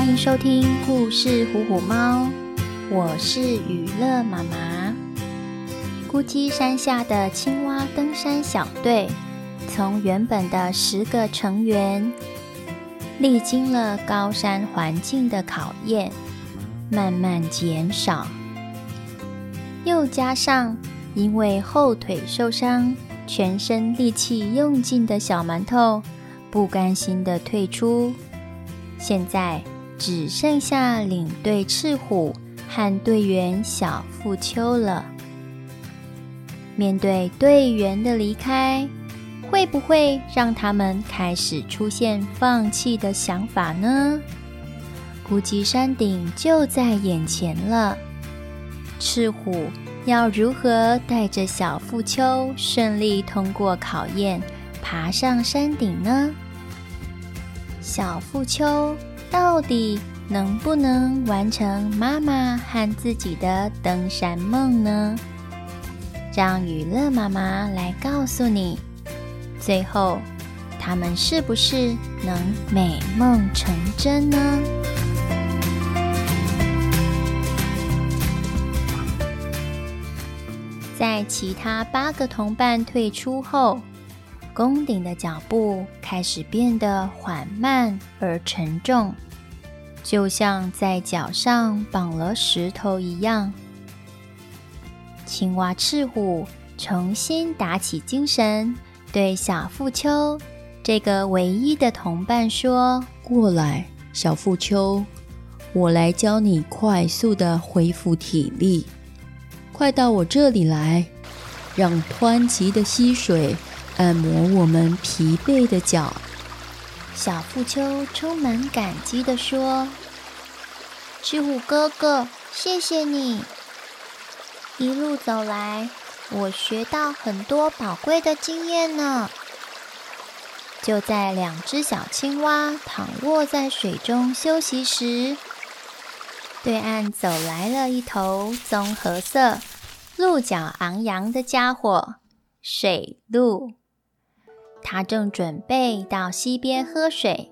欢迎收听故事《虎虎猫》，我是娱乐妈妈。孤鸡山下的青蛙登山小队，从原本的十个成员，历经了高山环境的考验，慢慢减少。又加上因为后腿受伤，全身力气用尽的小馒头，不甘心的退出。现在只剩下领队赤虎和队员小富秋了。面对队员的离开，会不会让他们开始出现放弃的想法呢？估计山顶就在眼前了，赤虎要如何带着小富秋顺利通过考验，爬上山顶呢？小富秋到底能不能完成妈妈和自己的登山梦呢？让娱乐妈妈来告诉你，最后他们是不是能美梦成真呢？在其他八个同伴退出后，攻顶的脚步开始变得缓慢而沉重，就像在脚上绑了石头一样。青蛙赤虎重新打起精神，对小富秋这个唯一的同伴说：“过来，小富秋，我来教你快速的恢复体力。”快到我这里来，让湍急的溪水按摩我们疲惫的脚。小富秋充满感激地说：“赤虎哥哥，谢谢你！一路走来，我学到很多宝贵的经验呢。”就在两只小青蛙躺卧在水中休息时，对岸走来了一头棕褐色、鹿角昂扬的家伙——水鹿。他正准备到溪边喝水。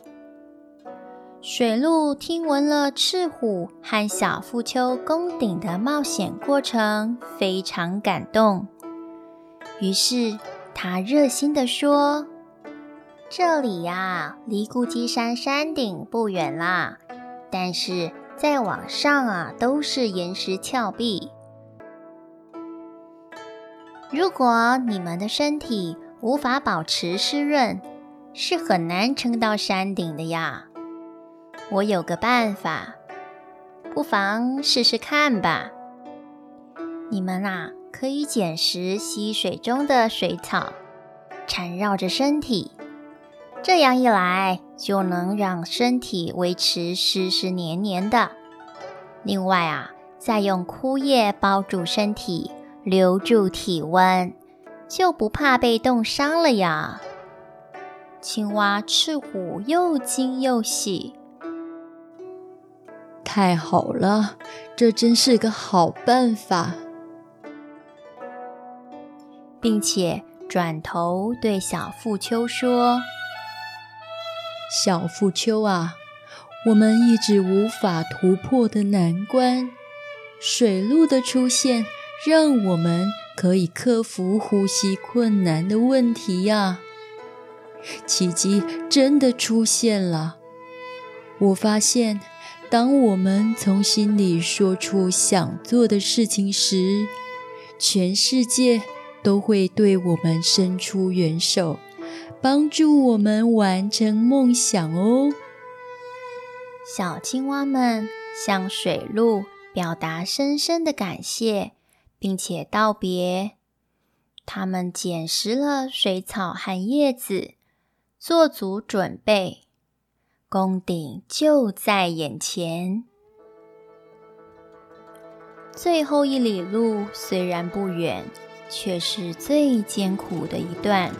水鹿听闻了赤虎和小富丘攻顶的冒险过程，非常感动。于是他热心地说：“这里呀，离孤鸡山山顶不远啦，但是……”再往上啊，都是岩石峭壁。如果你们的身体无法保持湿润，是很难撑到山顶的呀。我有个办法，不妨试试看吧。你们啊，可以捡拾溪水中的水草，缠绕着身体。这样一来，就能让身体维持湿湿黏黏的。另外啊，再用枯叶包住身体，留住体温，就不怕被冻伤了呀。青蛙赤虎又惊又喜，太好了，这真是个好办法，并且转头对小富秋说。小富秋啊，我们一直无法突破的难关，水路的出现让我们可以克服呼吸困难的问题呀！奇迹真的出现了。我发现，当我们从心里说出想做的事情时，全世界都会对我们伸出援手。帮助我们完成梦想哦！小青蛙们向水鹿表达深深的感谢，并且道别。他们捡拾了水草和叶子，做足准备。宫顶就在眼前。最后一里路虽然不远，却是最艰苦的一段。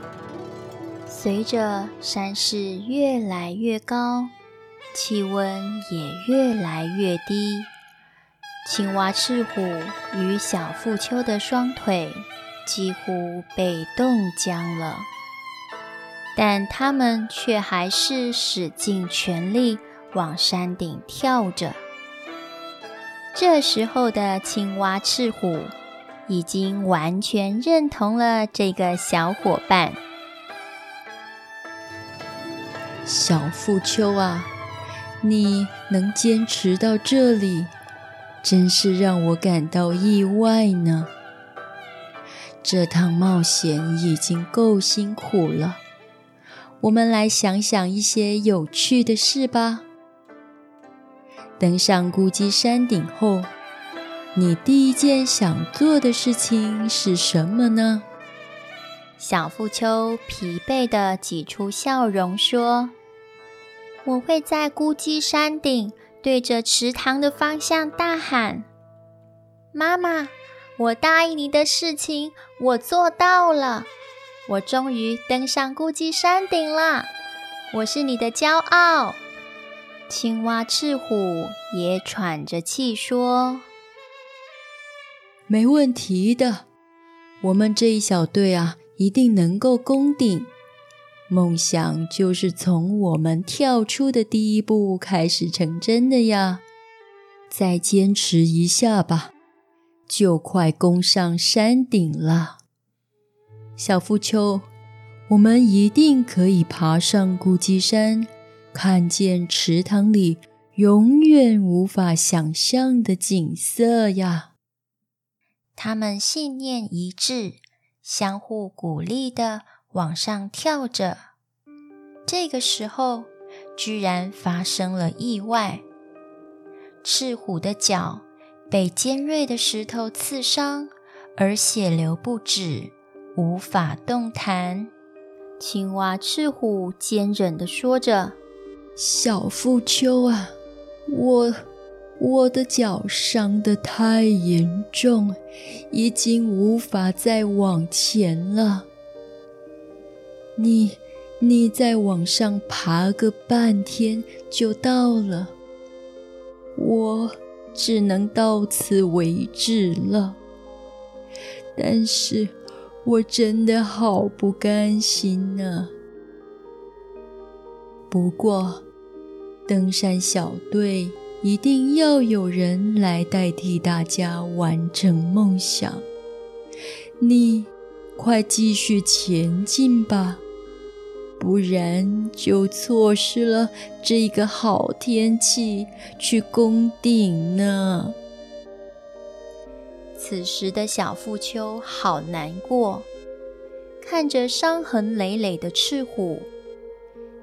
随着山势越来越高，气温也越来越低，青蛙赤虎与小富秋的双腿几乎被冻僵了，但他们却还是使尽全力往山顶跳着。这时候的青蛙赤虎已经完全认同了这个小伙伴。小富秋啊，你能坚持到这里，真是让我感到意外呢。这趟冒险已经够辛苦了，我们来想想一些有趣的事吧。登上孤寂山顶后，你第一件想做的事情是什么呢？小富秋疲惫地挤出笑容说。我会在孤寂山顶对着池塘的方向大喊：“妈妈，我答应你的事情，我做到了！我终于登上孤寂山顶了，我是你的骄傲！”青蛙赤虎也喘着气说：“没问题的，我们这一小队啊，一定能够攻顶。”梦想就是从我们跳出的第一步开始成真的呀！再坚持一下吧，就快攻上山顶了。小富秋，我们一定可以爬上孤鸡山，看见池塘里永远无法想象的景色呀！他们信念一致，相互鼓励的。往上跳着，这个时候居然发生了意外。赤虎的脚被尖锐的石头刺伤，而血流不止，无法动弹。青蛙赤虎坚忍地说着：“小富秋啊，我我的脚伤得太严重，已经无法再往前了。”你，你再往上爬个半天就到了，我只能到此为止了。但是，我真的好不甘心呢。不过，登山小队一定要有人来代替大家完成梦想。你快继续前进吧。不然就错失了这个好天气去攻顶呢。此时的小富秋好难过，看着伤痕累累的赤虎，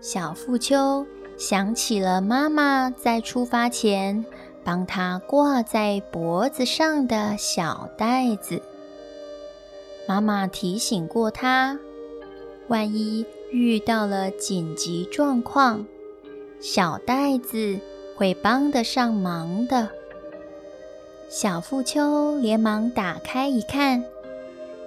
小富秋想起了妈妈在出发前帮他挂在脖子上的小袋子。妈妈提醒过他，万一……遇到了紧急状况，小袋子会帮得上忙的。小富秋连忙打开一看，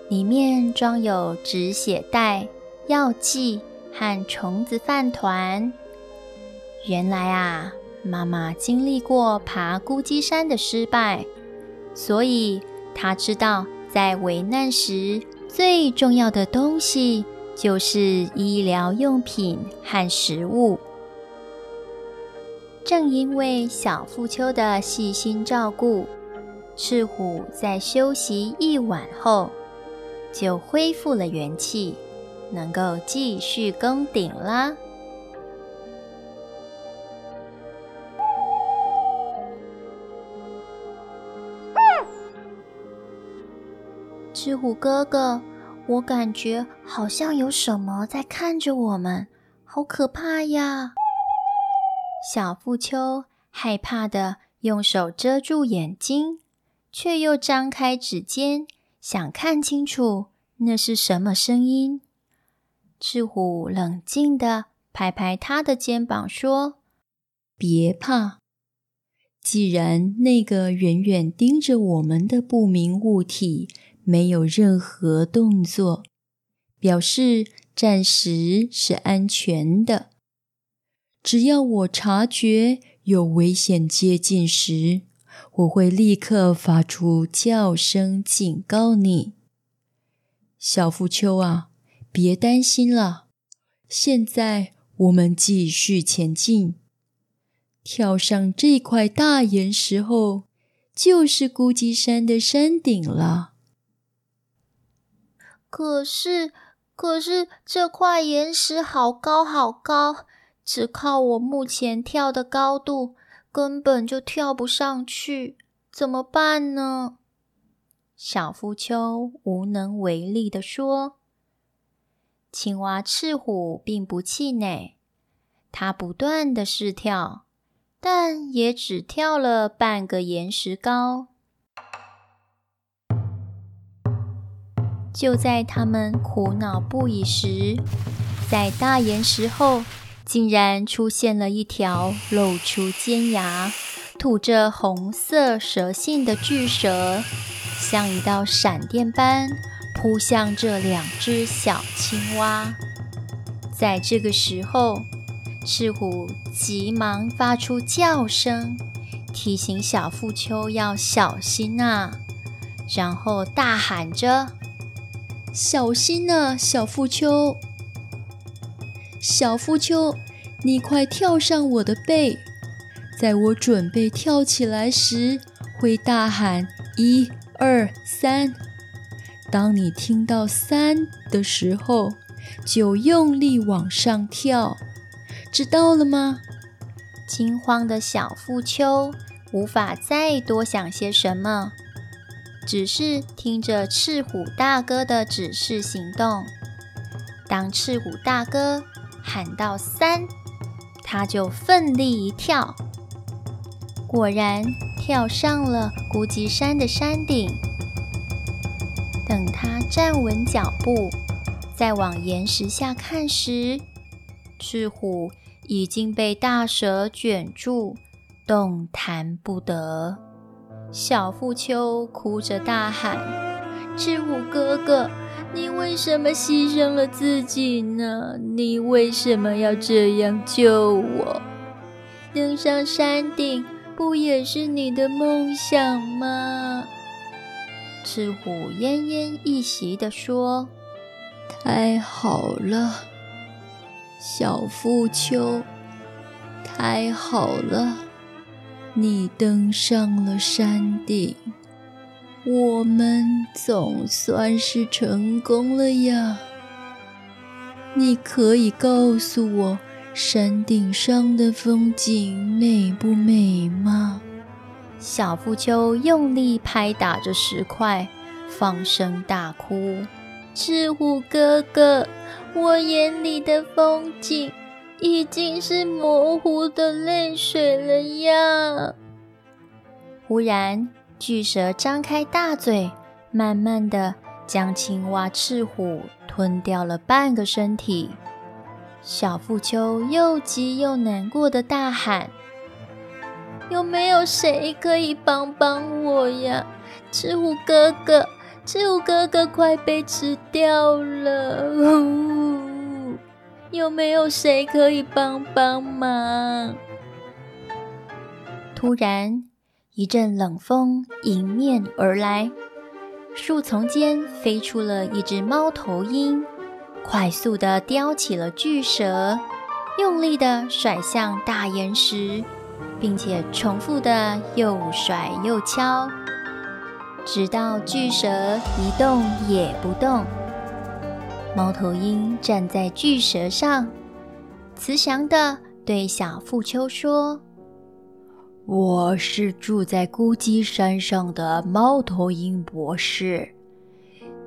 里面装有止血带、药剂和虫子饭团。原来啊，妈妈经历过爬孤鸡山的失败，所以她知道在危难时最重要的东西。就是医疗用品和食物。正因为小富秋的细心照顾，赤虎在休息一晚后就恢复了元气，能够继续攻顶啦。赤虎哥哥。我感觉好像有什么在看着我们，好可怕呀！小富秋害怕地用手遮住眼睛，却又张开指尖，想看清楚那是什么声音。赤虎冷静地拍拍他的肩膀，说：“别怕，既然那个远远盯着我们的不明物体。”没有任何动作，表示暂时是安全的。只要我察觉有危险接近时，我会立刻发出叫声警告你。小富秋啊，别担心了。现在我们继续前进。跳上这块大岩石后，就是孤寂山的山顶了。可是，可是这块岩石好高好高，只靠我目前跳的高度，根本就跳不上去，怎么办呢？小夫丘无能为力地说。青蛙赤虎并不气馁，他不断地试跳，但也只跳了半个岩石高。就在他们苦恼不已时，在大岩石后，竟然出现了一条露出尖牙、吐着红色蛇信的巨蛇，像一道闪电般。扑向这两只小青蛙，在这个时候，赤虎急忙发出叫声，提醒小腹丘要小心啊，然后大喊着：“小心啊，小富丘！小富丘，你快跳上我的背，在我准备跳起来时，会大喊一二三。”当你听到三的时候，就用力往上跳，知道了吗？惊慌的小富丘无法再多想些什么，只是听着赤虎大哥的指示行动。当赤虎大哥喊到三，他就奋力一跳，果然跳上了孤寂山的山顶。等他站稳脚步，再往岩石下看时，赤虎已经被大蛇卷住，动弹不得。小富秋哭着大喊：“赤虎哥哥，你为什么牺牲了自己呢？你为什么要这样救我？登上山顶不也是你的梦想吗？”赤虎奄奄一息地说：“太好了，小富秋，太好了，你登上了山顶，我们总算是成功了呀！你可以告诉我，山顶上的风景美不美吗？”小腹丘用力拍打着石块，放声大哭：“赤虎哥哥，我眼里的风景已经是模糊的泪水了呀！”忽然，巨蛇张开大嘴，慢慢地将青蛙赤虎吞掉了半个身体。小腹丘又急又难过的大喊。有没有谁可以帮帮我呀？赤虎哥哥，赤虎哥哥快被吃掉了！有没有谁可以帮帮忙？突然，一阵冷风迎面而来，树丛间飞出了一只猫头鹰，快速地叼起了巨蛇，用力地甩向大岩石。并且重复的又甩又敲，直到巨蛇一动也不动。猫头鹰站在巨蛇上，慈祥的对小腹丘说：“我是住在孤寂山上的猫头鹰博士，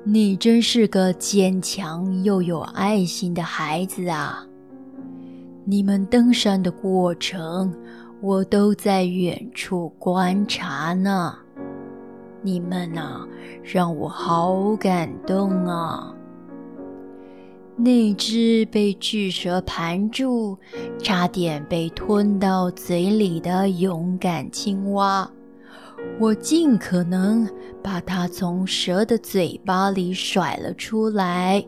你真是个坚强又有爱心的孩子啊！你们登山的过程。”我都在远处观察呢，你们呐，让我好感动啊！那只被巨蛇盘住，差点被吞到嘴里的勇敢青蛙，我尽可能把它从蛇的嘴巴里甩了出来，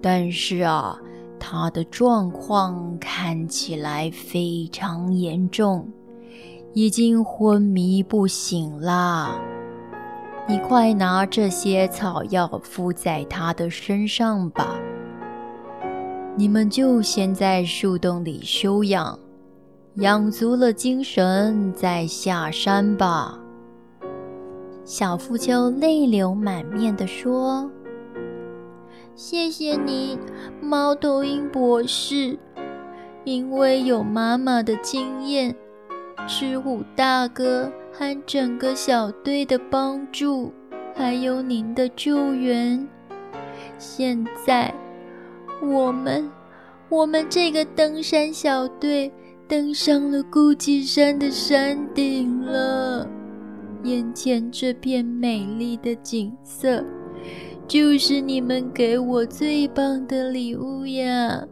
但是啊。它的状况看起来非常严重，已经昏迷不醒啦！你快拿这些草药敷在他的身上吧。你们就先在树洞里休养，养足了精神再下山吧。”小富秋泪流满面地说：“谢谢你，猫头鹰博士，因为有妈妈的经验，吃虎大哥和整个小队的帮助，还有您的救援，现在我们，我们这个登山小队登上了孤寂山的山顶了。”眼前这片美丽的景色，就是你们给我最棒的礼物呀！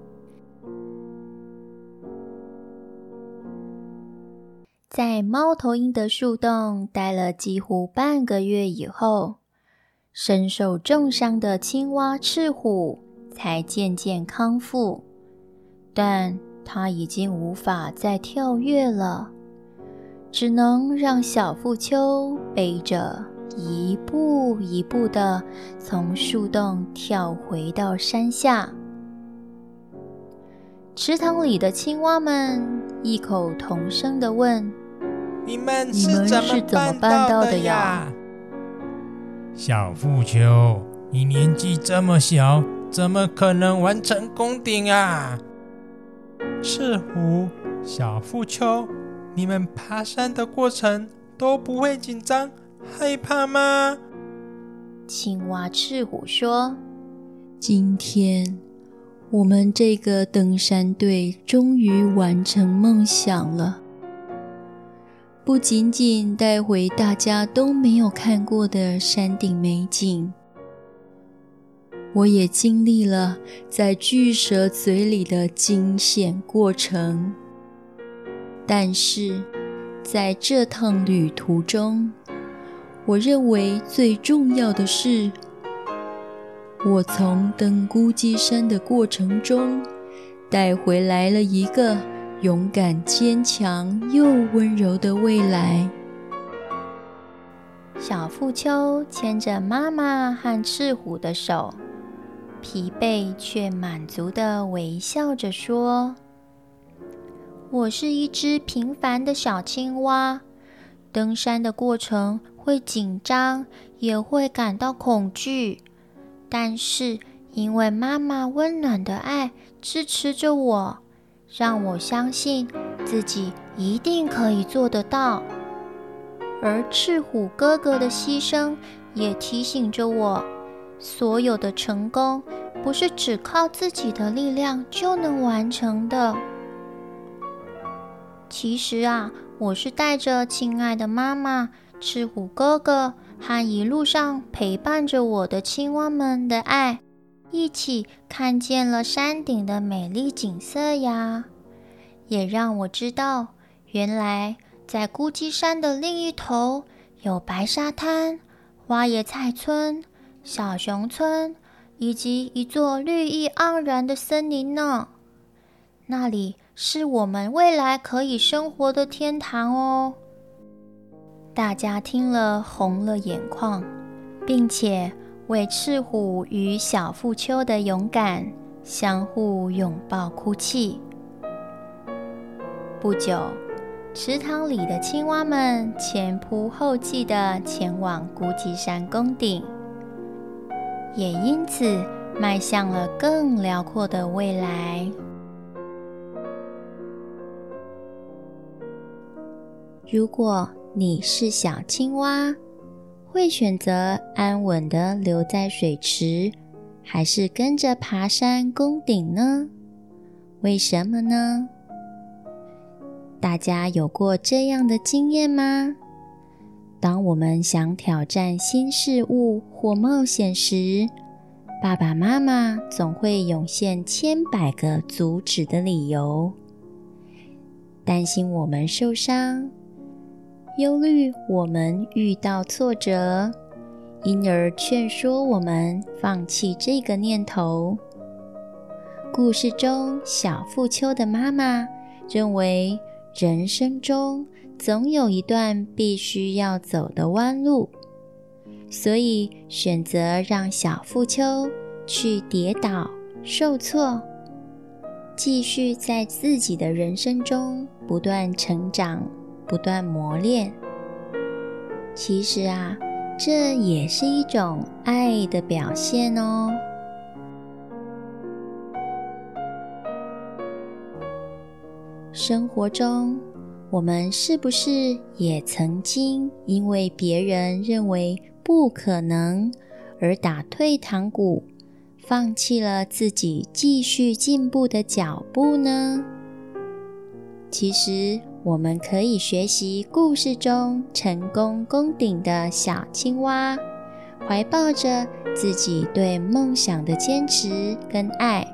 在猫头鹰的树洞待了几乎半个月以后，身受重伤的青蛙赤虎才渐渐康复，但它已经无法再跳跃了。只能让小富秋背着，一步一步地从树洞跳回到山下。池塘里的青蛙们异口同声地问：“你们是怎么办到的呀？”小富秋，你年纪这么小，怎么可能完成攻顶啊？赤狐，小富秋。你们爬山的过程都不会紧张、害怕吗？青蛙赤虎说：“今天我们这个登山队终于完成梦想了，不仅仅带回大家都没有看过的山顶美景，我也经历了在巨蛇嘴里的惊险过程。”但是，在这趟旅途中，我认为最重要的是，我从登孤寂山的过程中，带回来了一个勇敢、坚强又温柔的未来。小富秋牵着妈妈和赤虎的手，疲惫却满足的微笑着说。我是一只平凡的小青蛙，登山的过程会紧张，也会感到恐惧，但是因为妈妈温暖的爱支持着我，让我相信自己一定可以做得到。而赤虎哥哥的牺牲也提醒着我，所有的成功不是只靠自己的力量就能完成的。其实啊，我是带着亲爱的妈妈、赤虎哥哥和一路上陪伴着我的青蛙们的爱，一起看见了山顶的美丽景色呀，也让我知道，原来在孤寂山的另一头有白沙滩、花椰菜村、小熊村，以及一座绿意盎然的森林呢。那里。是我们未来可以生活的天堂哦！大家听了红了眼眶，并且为赤虎与小富秋的勇敢相互拥抱哭泣。不久，池塘里的青蛙们前仆后继地前往孤寂山宫顶，也因此迈向了更辽阔的未来。如果你是小青蛙，会选择安稳地留在水池，还是跟着爬山攻顶呢？为什么呢？大家有过这样的经验吗？当我们想挑战新事物或冒险时，爸爸妈妈总会涌现千百个阻止的理由，担心我们受伤。忧虑我们遇到挫折，因而劝说我们放弃这个念头。故事中，小富秋的妈妈认为，人生中总有一段必须要走的弯路，所以选择让小富秋去跌倒、受挫，继续在自己的人生中不断成长、不断磨练。其实啊，这也是一种爱的表现哦。生活中，我们是不是也曾经因为别人认为不可能而打退堂鼓，放弃了自己继续进步的脚步呢？其实，我们可以学习故事中成功攻顶的小青蛙，怀抱着自己对梦想的坚持跟爱，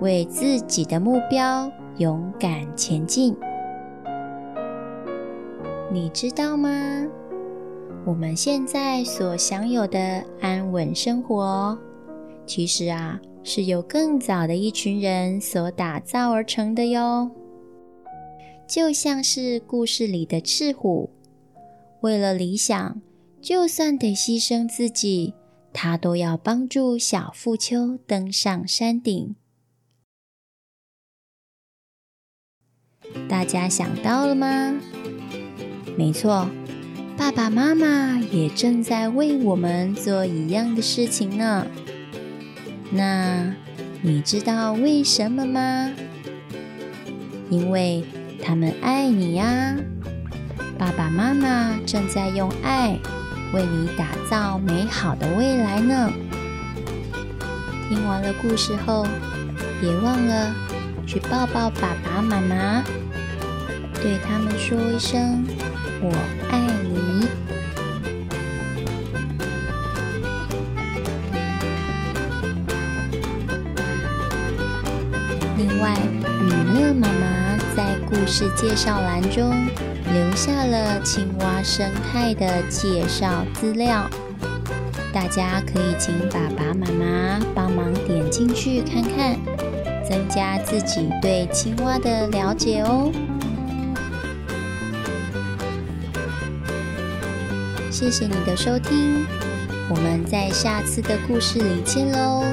为自己的目标勇敢前进。你知道吗？我们现在所享有的安稳生活，其实啊，是由更早的一群人所打造而成的哟。就像是故事里的赤虎，为了理想，就算得牺牲自己，他都要帮助小富秋登上山顶。大家想到了吗？没错，爸爸妈妈也正在为我们做一样的事情呢。那你知道为什么吗？因为他们爱你呀。爸爸妈妈正在用爱为你打造美好的未来呢。听完了故事后，别忘了去抱抱爸爸妈妈。对他们说一声“我爱你”。另外，予乐妈妈在故事介绍栏中留下了青蛙生态的介绍资料，大家可以请爸爸妈妈帮忙点进去看看，增加自己对青蛙的了解哦。谢谢你的收听，我们在下次的故事里见喽。